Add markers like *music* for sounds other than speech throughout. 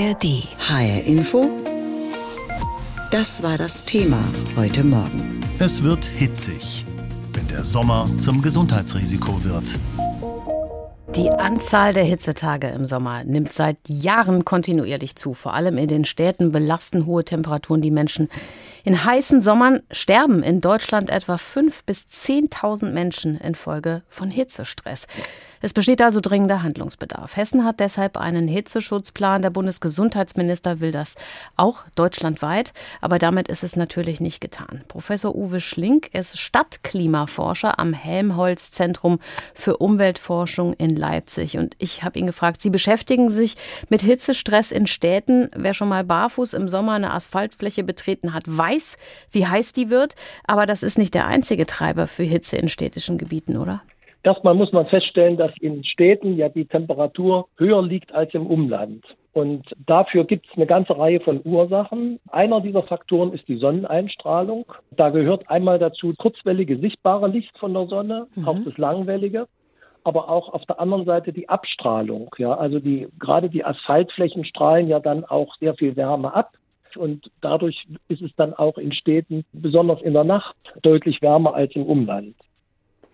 ARD. HR Info. Das war das Thema heute Morgen. Es wird hitzig, wenn der Sommer zum Gesundheitsrisiko wird. Die Anzahl der Hitzetage im Sommer nimmt seit Jahren kontinuierlich zu. Vor allem in den Städten belasten hohe Temperaturen die Menschen. In heißen Sommern sterben in Deutschland etwa 5.000 bis 10.000 Menschen infolge von Hitzestress. Es besteht also dringender Handlungsbedarf. Hessen hat deshalb einen Hitzeschutzplan. Der Bundesgesundheitsminister will das auch deutschlandweit. Aber damit ist es natürlich nicht getan. Professor Uwe Schlink ist Stadtklimaforscher am Helmholtz-Zentrum für Umweltforschung in Leipzig. Und ich habe ihn gefragt, Sie beschäftigen sich mit Hitzestress in Städten. Wer schon mal barfuß im Sommer eine Asphaltfläche betreten hat, weiß, wie heiß die wird. Aber das ist nicht der einzige Treiber für Hitze in städtischen Gebieten, oder? Erstmal muss man feststellen, dass in Städten ja die Temperatur höher liegt als im Umland. Und dafür gibt es eine ganze Reihe von Ursachen. Einer dieser Faktoren ist die Sonneneinstrahlung. Da gehört einmal dazu kurzwellige sichtbare Licht von der Sonne, mhm. auch das langwellige, aber auch auf der anderen Seite die Abstrahlung. Ja, also die, gerade die Asphaltflächen strahlen ja dann auch sehr viel Wärme ab. Und dadurch ist es dann auch in Städten, besonders in der Nacht, deutlich wärmer als im Umland.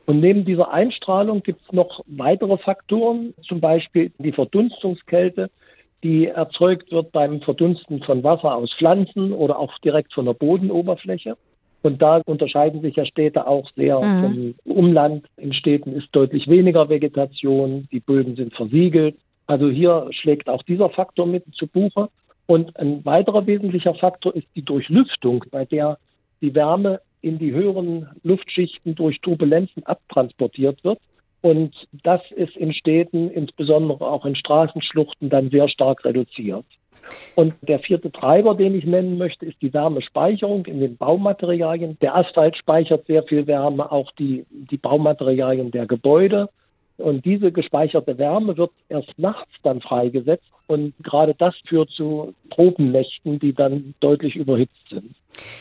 Und neben dieser Einstrahlung gibt es noch weitere Faktoren, zum Beispiel die Verdunstungskälte, die erzeugt wird beim Verdunsten von Wasser aus Pflanzen oder auch direkt von der Bodenoberfläche. Und da unterscheiden sich ja Städte auch sehr mhm. vom Umland. In Städten ist deutlich weniger Vegetation, die Böden sind versiegelt. Also hier schlägt auch dieser Faktor mit zu Buche. Und ein weiterer wesentlicher Faktor ist die Durchlüftung, bei der die Wärme in die höheren Luftschichten durch Turbulenzen abtransportiert wird. Und das ist in Städten, insbesondere auch in Straßenschluchten, dann sehr stark reduziert. Und der vierte Treiber, den ich nennen möchte, ist die Wärmespeicherung in den Baumaterialien. Der Asphalt speichert sehr viel Wärme, auch die, die Baumaterialien der Gebäude. Und diese gespeicherte Wärme wird erst nachts dann freigesetzt. Und gerade das führt zu Tropennächten, die dann deutlich überhitzt sind.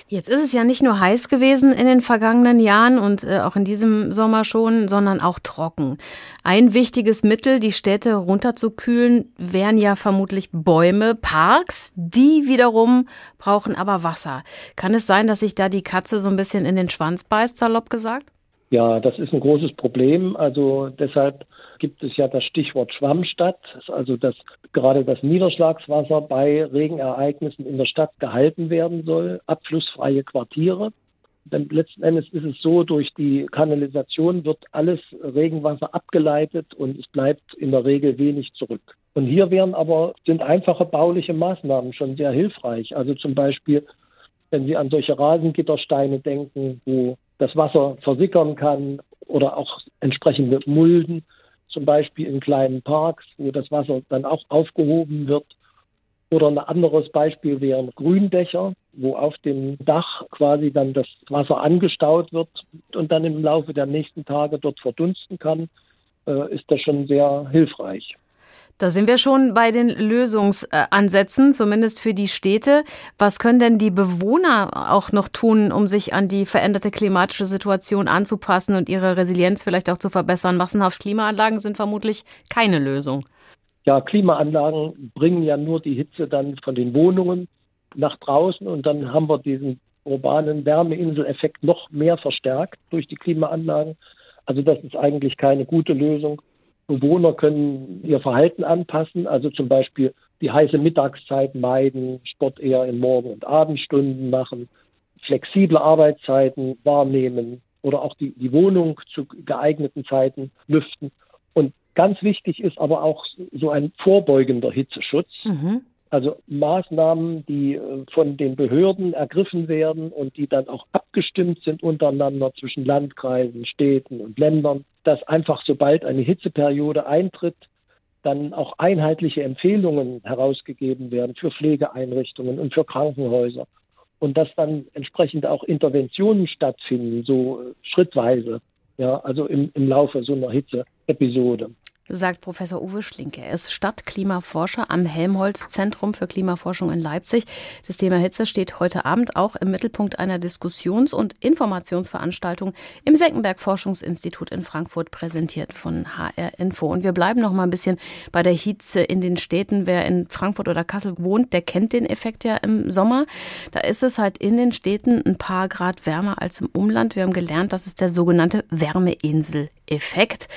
Jetzt ist es ja nicht nur heiß gewesen in den vergangenen Jahren und äh, auch in diesem Sommer schon, sondern auch trocken. Ein wichtiges Mittel, die Städte runterzukühlen, wären ja vermutlich Bäume, Parks. Die wiederum brauchen aber Wasser. Kann es sein, dass sich da die Katze so ein bisschen in den Schwanz beißt, salopp gesagt? Ja, das ist ein großes Problem. Also deshalb gibt es ja das Stichwort Schwammstadt, also dass gerade das Niederschlagswasser bei Regenereignissen in der Stadt gehalten werden soll, abflussfreie Quartiere. Denn letzten Endes ist es so, durch die Kanalisation wird alles Regenwasser abgeleitet und es bleibt in der Regel wenig zurück. Und hier wären aber, sind einfache bauliche Maßnahmen schon sehr hilfreich. Also zum Beispiel, wenn Sie an solche Rasengittersteine denken, wo das Wasser versickern kann oder auch entsprechende Mulden, zum Beispiel in kleinen Parks, wo das Wasser dann auch aufgehoben wird. Oder ein anderes Beispiel wären Gründächer, wo auf dem Dach quasi dann das Wasser angestaut wird und dann im Laufe der nächsten Tage dort verdunsten kann, äh, ist das schon sehr hilfreich. Da sind wir schon bei den Lösungsansätzen, zumindest für die Städte. Was können denn die Bewohner auch noch tun, um sich an die veränderte klimatische Situation anzupassen und ihre Resilienz vielleicht auch zu verbessern? Massenhaft Klimaanlagen sind vermutlich keine Lösung. Ja, Klimaanlagen bringen ja nur die Hitze dann von den Wohnungen nach draußen und dann haben wir diesen urbanen Wärmeinseleffekt noch mehr verstärkt durch die Klimaanlagen. Also das ist eigentlich keine gute Lösung. Bewohner können ihr Verhalten anpassen, also zum Beispiel die heiße Mittagszeit meiden, Sport eher in Morgen- und Abendstunden machen, flexible Arbeitszeiten wahrnehmen oder auch die, die Wohnung zu geeigneten Zeiten lüften. Und ganz wichtig ist aber auch so ein vorbeugender Hitzeschutz. Mhm. Also Maßnahmen, die äh, von den Behörden ergriffen werden und die dann auch abgestimmt sind untereinander zwischen Landkreisen, Städten und Ländern, dass einfach sobald eine Hitzeperiode eintritt, dann auch einheitliche Empfehlungen herausgegeben werden für Pflegeeinrichtungen und für Krankenhäuser und dass dann entsprechend auch Interventionen stattfinden, so äh, schrittweise, ja, also im, im Laufe so einer Hitzeepisode. Sagt Professor Uwe Schlinke. Er ist Stadtklimaforscher am Helmholtz-Zentrum für Klimaforschung in Leipzig. Das Thema Hitze steht heute Abend auch im Mittelpunkt einer Diskussions- und Informationsveranstaltung im Senckenberg Forschungsinstitut in Frankfurt, präsentiert von HR Info. Und wir bleiben noch mal ein bisschen bei der Hitze in den Städten. Wer in Frankfurt oder Kassel wohnt, der kennt den Effekt ja im Sommer. Da ist es halt in den Städten ein paar Grad wärmer als im Umland. Wir haben gelernt, das ist der sogenannte Wärmeinsel-Effekt.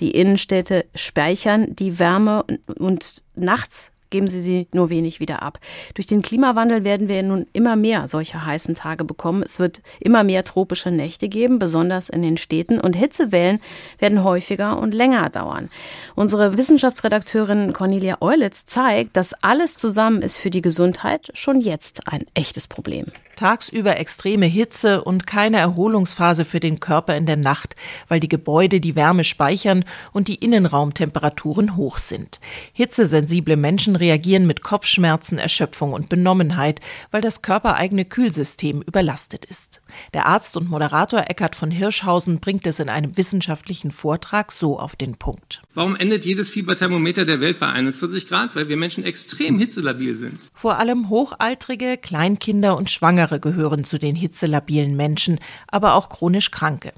Die Innenstädte speichern die Wärme und nachts geben sie sie nur wenig wieder ab. Durch den Klimawandel werden wir nun immer mehr solcher heißen Tage bekommen. Es wird immer mehr tropische Nächte geben, besonders in den Städten. Und Hitzewellen werden häufiger und länger dauern. Unsere Wissenschaftsredakteurin Cornelia Eulitz zeigt, dass alles zusammen ist für die Gesundheit schon jetzt ein echtes Problem. Tagsüber extreme Hitze und keine Erholungsphase für den Körper in der Nacht, weil die Gebäude die Wärme speichern und die Innenraumtemperaturen hoch sind. Hitzesensible Menschen reagieren mit Kopfschmerzen, Erschöpfung und Benommenheit, weil das körpereigene Kühlsystem überlastet ist. Der Arzt und Moderator Eckhard von Hirschhausen bringt es in einem wissenschaftlichen Vortrag so auf den Punkt. Warum endet jedes Fieberthermometer der Welt bei 41 Grad? Weil wir Menschen extrem hitzelabil sind. Vor allem Hochaltrige, Kleinkinder und Schwangere gehören zu den hitzelabilen Menschen, aber auch chronisch Kranke.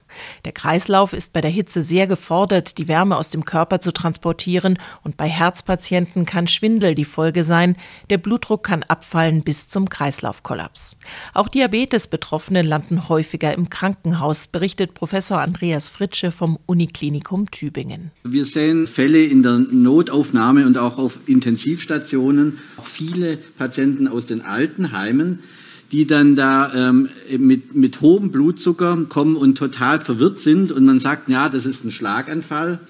Der Kreislauf ist bei der Hitze sehr gefordert, die Wärme aus dem Körper zu transportieren und bei Herzpatienten kann Schwindel die Folge sein. Der Blutdruck kann abfallen bis zum Kreislaufkollaps. Auch Diabetes-Betroffene landen häufiger im Krankenhaus, berichtet Professor Andreas Fritsche vom Uniklinikum Tübingen. Wir sehen Fälle in der Notaufnahme und auch auf Intensivstationen, auch viele Patienten aus den Altenheimen, die dann da ähm, mit, mit hohem Blutzucker kommen und total verwirrt sind und man sagt, ja, das ist ein Schlaganfall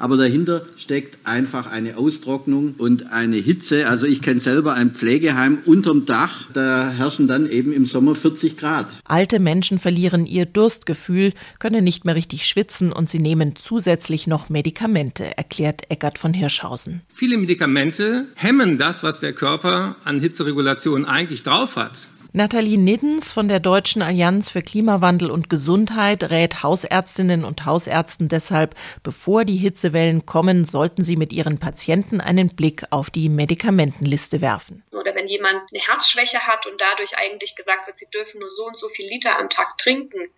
aber dahinter steckt einfach eine Austrocknung und eine Hitze. Also ich kenne selber ein Pflegeheim unterm Dach, da herrschen dann eben im Sommer 40 Grad. Alte Menschen verlieren ihr Durstgefühl, können nicht mehr richtig schwitzen und sie nehmen zusätzlich noch Medikamente, erklärt Eckert von Hirschhausen. Viele Medikamente hemmen das, was der Körper an Hitzeregulation eigentlich drauf hat. Nathalie Niddens von der Deutschen Allianz für Klimawandel und Gesundheit rät Hausärztinnen und Hausärzten deshalb, bevor die Hitzewellen kommen, sollten sie mit ihren Patienten einen Blick auf die Medikamentenliste werfen. Oder wenn jemand eine Herzschwäche hat und dadurch eigentlich gesagt wird, sie dürfen nur so und so viel Liter am Tag trinken,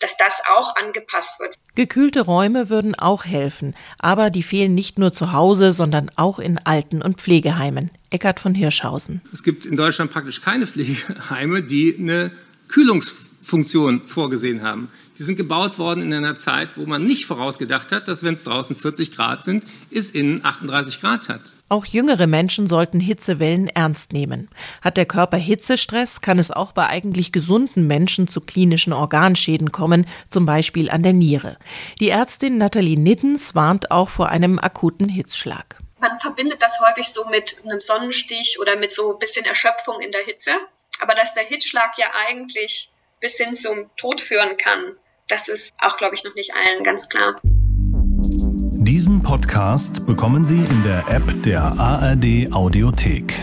dass das auch angepasst wird. Gekühlte Räume würden auch helfen, aber die fehlen nicht nur zu Hause, sondern auch in Alten- und Pflegeheimen. Eckart von Hirschhausen. Es gibt in Deutschland praktisch keine Pflegeheime, die eine Kühlungsfunktion vorgesehen haben. Die sind gebaut worden in einer Zeit, wo man nicht vorausgedacht hat, dass wenn es draußen 40 Grad sind, es innen 38 Grad hat. Auch jüngere Menschen sollten Hitzewellen ernst nehmen. Hat der Körper Hitzestress, kann es auch bei eigentlich gesunden Menschen zu klinischen Organschäden kommen, zum Beispiel an der Niere. Die Ärztin Nathalie Nittens warnt auch vor einem akuten Hitzschlag. Man verbindet das häufig so mit einem Sonnenstich oder mit so ein bisschen Erschöpfung in der Hitze. Aber dass der Hitzschlag ja eigentlich bis hin zum Tod führen kann, das ist auch, glaube ich, noch nicht allen ganz klar. Diesen Podcast bekommen Sie in der App der ARD Audiothek.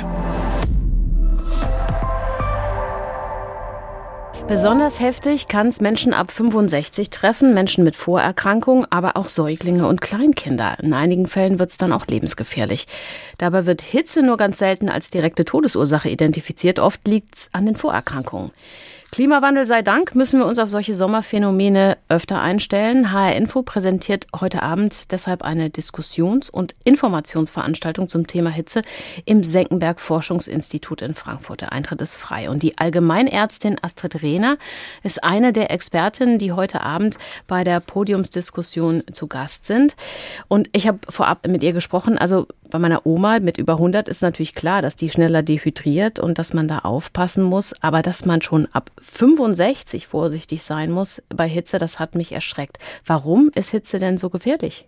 Besonders heftig kann es Menschen ab 65 treffen, Menschen mit Vorerkrankungen, aber auch Säuglinge und Kleinkinder. In einigen Fällen wird es dann auch lebensgefährlich. Dabei wird Hitze nur ganz selten als direkte Todesursache identifiziert. Oft liegt es an den Vorerkrankungen. Klimawandel sei Dank müssen wir uns auf solche Sommerphänomene öfter einstellen. HR Info präsentiert heute Abend deshalb eine Diskussions- und Informationsveranstaltung zum Thema Hitze im Senckenberg Forschungsinstitut in Frankfurt. Der Eintritt ist frei. Und die Allgemeinärztin Astrid Rehner ist eine der Expertinnen, die heute Abend bei der Podiumsdiskussion zu Gast sind. Und ich habe vorab mit ihr gesprochen. Also bei meiner Oma mit über 100 ist natürlich klar, dass die schneller dehydriert und dass man da aufpassen muss. Aber dass man schon ab 65 vorsichtig sein muss bei Hitze, das hat mich erschreckt. Warum ist Hitze denn so gefährlich?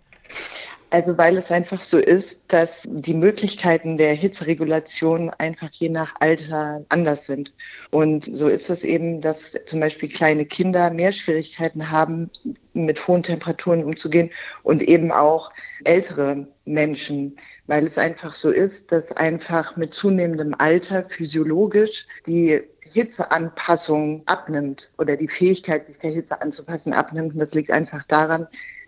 Also weil es einfach so ist, dass die Möglichkeiten der Hitzeregulation einfach je nach Alter anders sind. Und so ist es eben, dass zum Beispiel kleine Kinder mehr Schwierigkeiten haben, mit hohen Temperaturen umzugehen und eben auch ältere Menschen, weil es einfach so ist, dass einfach mit zunehmendem Alter physiologisch die Hitzeanpassung abnimmt oder die Fähigkeit, sich der Hitze anzupassen, abnimmt. Und das liegt einfach daran,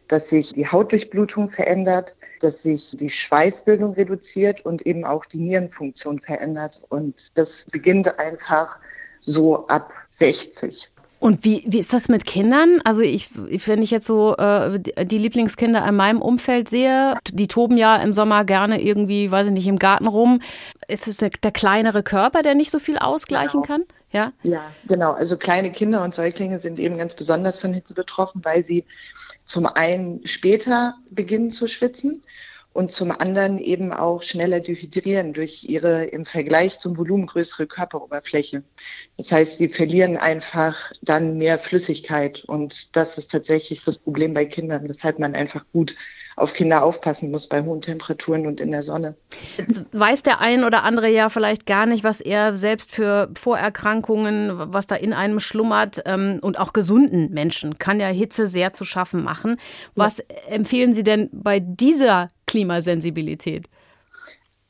dass sich die Hautdurchblutung verändert, dass sich die Schweißbildung reduziert und eben auch die Nierenfunktion verändert. Und das beginnt einfach so ab 60. Und wie, wie ist das mit Kindern? Also ich, wenn ich jetzt so äh, die Lieblingskinder in meinem Umfeld sehe, die toben ja im Sommer gerne irgendwie, weiß ich nicht, im Garten rum. Ist es der, der kleinere Körper, der nicht so viel ausgleichen genau. kann? Ja? ja, genau. Also kleine Kinder und Säuglinge sind eben ganz besonders von Hitze betroffen, weil sie zum einen später beginnen zu schwitzen und zum anderen eben auch schneller dehydrieren durch ihre im Vergleich zum Volumen größere Körperoberfläche. Das heißt, sie verlieren einfach dann mehr Flüssigkeit und das ist tatsächlich das Problem bei Kindern, weshalb man einfach gut auf Kinder aufpassen muss bei hohen Temperaturen und in der Sonne. Jetzt weiß der ein oder andere ja vielleicht gar nicht, was er selbst für Vorerkrankungen, was da in einem schlummert ähm, und auch gesunden Menschen kann ja Hitze sehr zu schaffen machen. Was ja. empfehlen Sie denn bei dieser Klimasensibilität?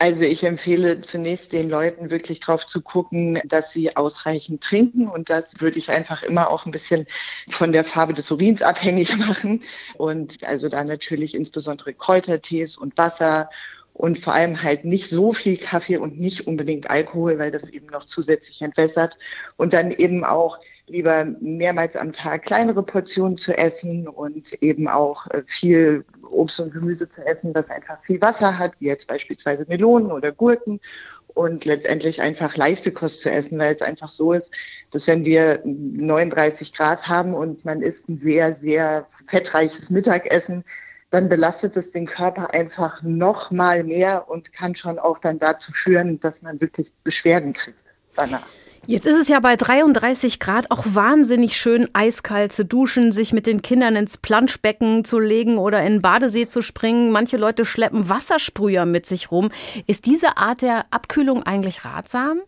Also ich empfehle zunächst den Leuten wirklich darauf zu gucken, dass sie ausreichend trinken. Und das würde ich einfach immer auch ein bisschen von der Farbe des Urins abhängig *laughs* machen. Und also da natürlich insbesondere Kräutertees und Wasser und vor allem halt nicht so viel Kaffee und nicht unbedingt Alkohol, weil das eben noch zusätzlich entwässert. Und dann eben auch lieber mehrmals am Tag kleinere Portionen zu essen und eben auch äh, viel Obst und Gemüse zu essen, das einfach viel Wasser hat, wie jetzt beispielsweise Melonen oder Gurken und letztendlich einfach Leistekost zu essen, weil es einfach so ist, dass wenn wir 39 Grad haben und man isst ein sehr, sehr fettreiches Mittagessen, dann belastet es den Körper einfach noch mal mehr und kann schon auch dann dazu führen, dass man wirklich Beschwerden kriegt danach. Jetzt ist es ja bei 33 Grad auch wahnsinnig schön, eiskalt zu duschen, sich mit den Kindern ins Planschbecken zu legen oder in den Badesee zu springen. Manche Leute schleppen Wassersprüher mit sich rum. Ist diese Art der Abkühlung eigentlich ratsam?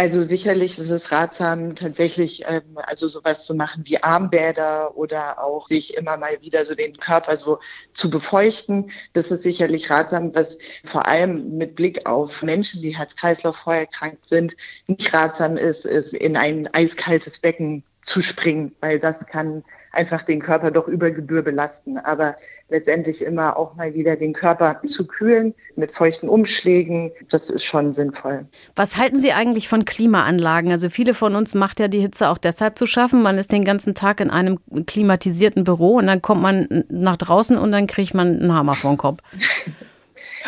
Also sicherlich ist es ratsam, tatsächlich ähm, also sowas zu machen wie Armbäder oder auch sich immer mal wieder so den Körper so zu befeuchten. Das ist sicherlich ratsam, was vor allem mit Blick auf Menschen, die Herz-Kreislauf vorerkrankt sind, nicht ratsam ist, ist in ein eiskaltes Becken zu springen, weil das kann einfach den Körper doch über Gebühr belasten. Aber letztendlich immer auch mal wieder den Körper zu kühlen mit feuchten Umschlägen, das ist schon sinnvoll. Was halten Sie eigentlich von Klimaanlagen? Also viele von uns macht ja die Hitze auch deshalb zu schaffen. Man ist den ganzen Tag in einem klimatisierten Büro und dann kommt man nach draußen und dann kriegt man einen Hammer vor den Kopf. *laughs*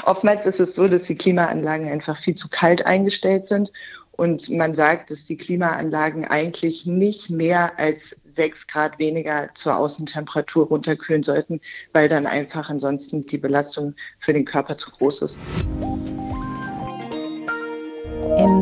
Oftmals ist es so, dass die Klimaanlagen einfach viel zu kalt eingestellt sind und man sagt, dass die Klimaanlagen eigentlich nicht mehr als sechs Grad weniger zur Außentemperatur runterkühlen sollten, weil dann einfach ansonsten die Belastung für den Körper zu groß ist.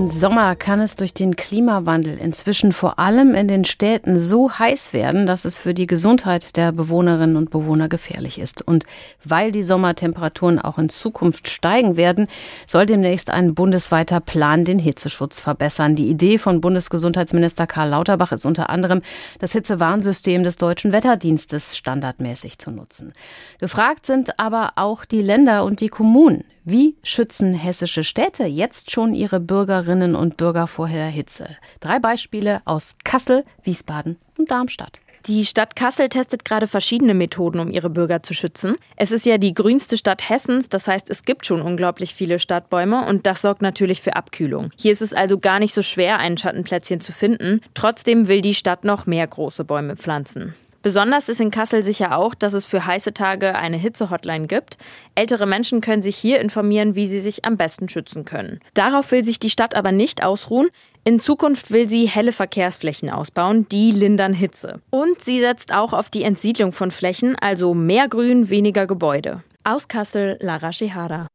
Im Sommer kann es durch den Klimawandel inzwischen vor allem in den Städten so heiß werden, dass es für die Gesundheit der Bewohnerinnen und Bewohner gefährlich ist. Und weil die Sommertemperaturen auch in Zukunft steigen werden, soll demnächst ein bundesweiter Plan den Hitzeschutz verbessern. Die Idee von Bundesgesundheitsminister Karl Lauterbach ist unter anderem, das Hitzewarnsystem des deutschen Wetterdienstes standardmäßig zu nutzen. Gefragt sind aber auch die Länder und die Kommunen. Wie schützen hessische Städte jetzt schon ihre Bürgerinnen und Bürger vor der Hitze? Drei Beispiele aus Kassel, Wiesbaden und Darmstadt. Die Stadt Kassel testet gerade verschiedene Methoden, um ihre Bürger zu schützen. Es ist ja die grünste Stadt Hessens, das heißt, es gibt schon unglaublich viele Stadtbäume und das sorgt natürlich für Abkühlung. Hier ist es also gar nicht so schwer, ein Schattenplätzchen zu finden. Trotzdem will die Stadt noch mehr große Bäume pflanzen. Besonders ist in Kassel sicher auch, dass es für heiße Tage eine Hitze-Hotline gibt. Ältere Menschen können sich hier informieren, wie sie sich am besten schützen können. Darauf will sich die Stadt aber nicht ausruhen. In Zukunft will sie helle Verkehrsflächen ausbauen, die lindern Hitze. Und sie setzt auch auf die Entsiedlung von Flächen, also mehr Grün, weniger Gebäude. Aus Kassel, Lara Shehara.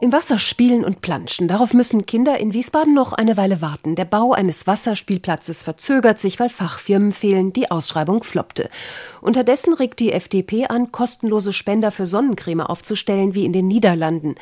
Im Wasser spielen und planschen. Darauf müssen Kinder in Wiesbaden noch eine Weile warten. Der Bau eines Wasserspielplatzes verzögert sich, weil Fachfirmen fehlen. Die Ausschreibung floppte. Unterdessen regt die FDP an, kostenlose Spender für Sonnencreme aufzustellen, wie in den Niederlanden.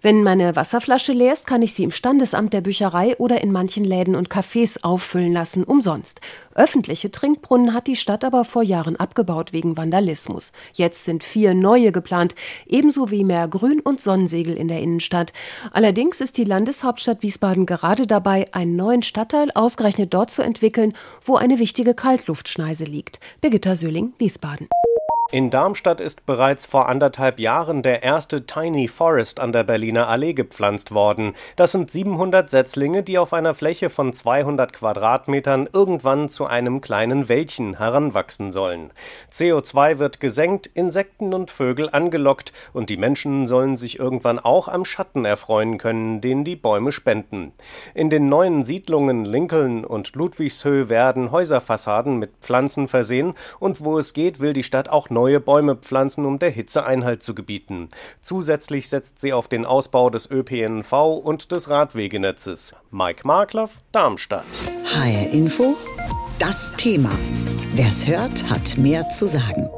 Wenn meine Wasserflasche leer ist, kann ich sie im Standesamt der Bücherei oder in manchen Läden und Cafés auffüllen lassen, umsonst. Öffentliche Trinkbrunnen hat die Stadt aber vor Jahren abgebaut wegen Vandalismus. Jetzt sind vier neue geplant, ebenso wie mehr Grün- und Sonnensegel in der Innenstadt. Allerdings ist die Landeshauptstadt Wiesbaden gerade dabei, einen neuen Stadtteil ausgerechnet dort zu entwickeln, wo eine wichtige Kaltluftschneise liegt. Birgitta Söhling, Wiesbaden. In Darmstadt ist bereits vor anderthalb Jahren der erste Tiny Forest an der Berliner Allee gepflanzt worden. Das sind 700 Setzlinge, die auf einer Fläche von 200 Quadratmetern irgendwann zu einem kleinen Wäldchen heranwachsen sollen. CO2 wird gesenkt, Insekten und Vögel angelockt und die Menschen sollen sich irgendwann auch am Schatten erfreuen können, den die Bäume spenden. In den neuen Siedlungen Lincoln und Ludwigshöhe werden Häuserfassaden mit Pflanzen versehen und wo es geht, will die Stadt auch neue Bäume pflanzen, um der Hitze Einhalt zu gebieten. Zusätzlich setzt sie auf den Ausbau des ÖPNV und des Radwegenetzes. Mike Markloff, Darmstadt. HR Info, das Thema. Wer's hört, hat mehr zu sagen.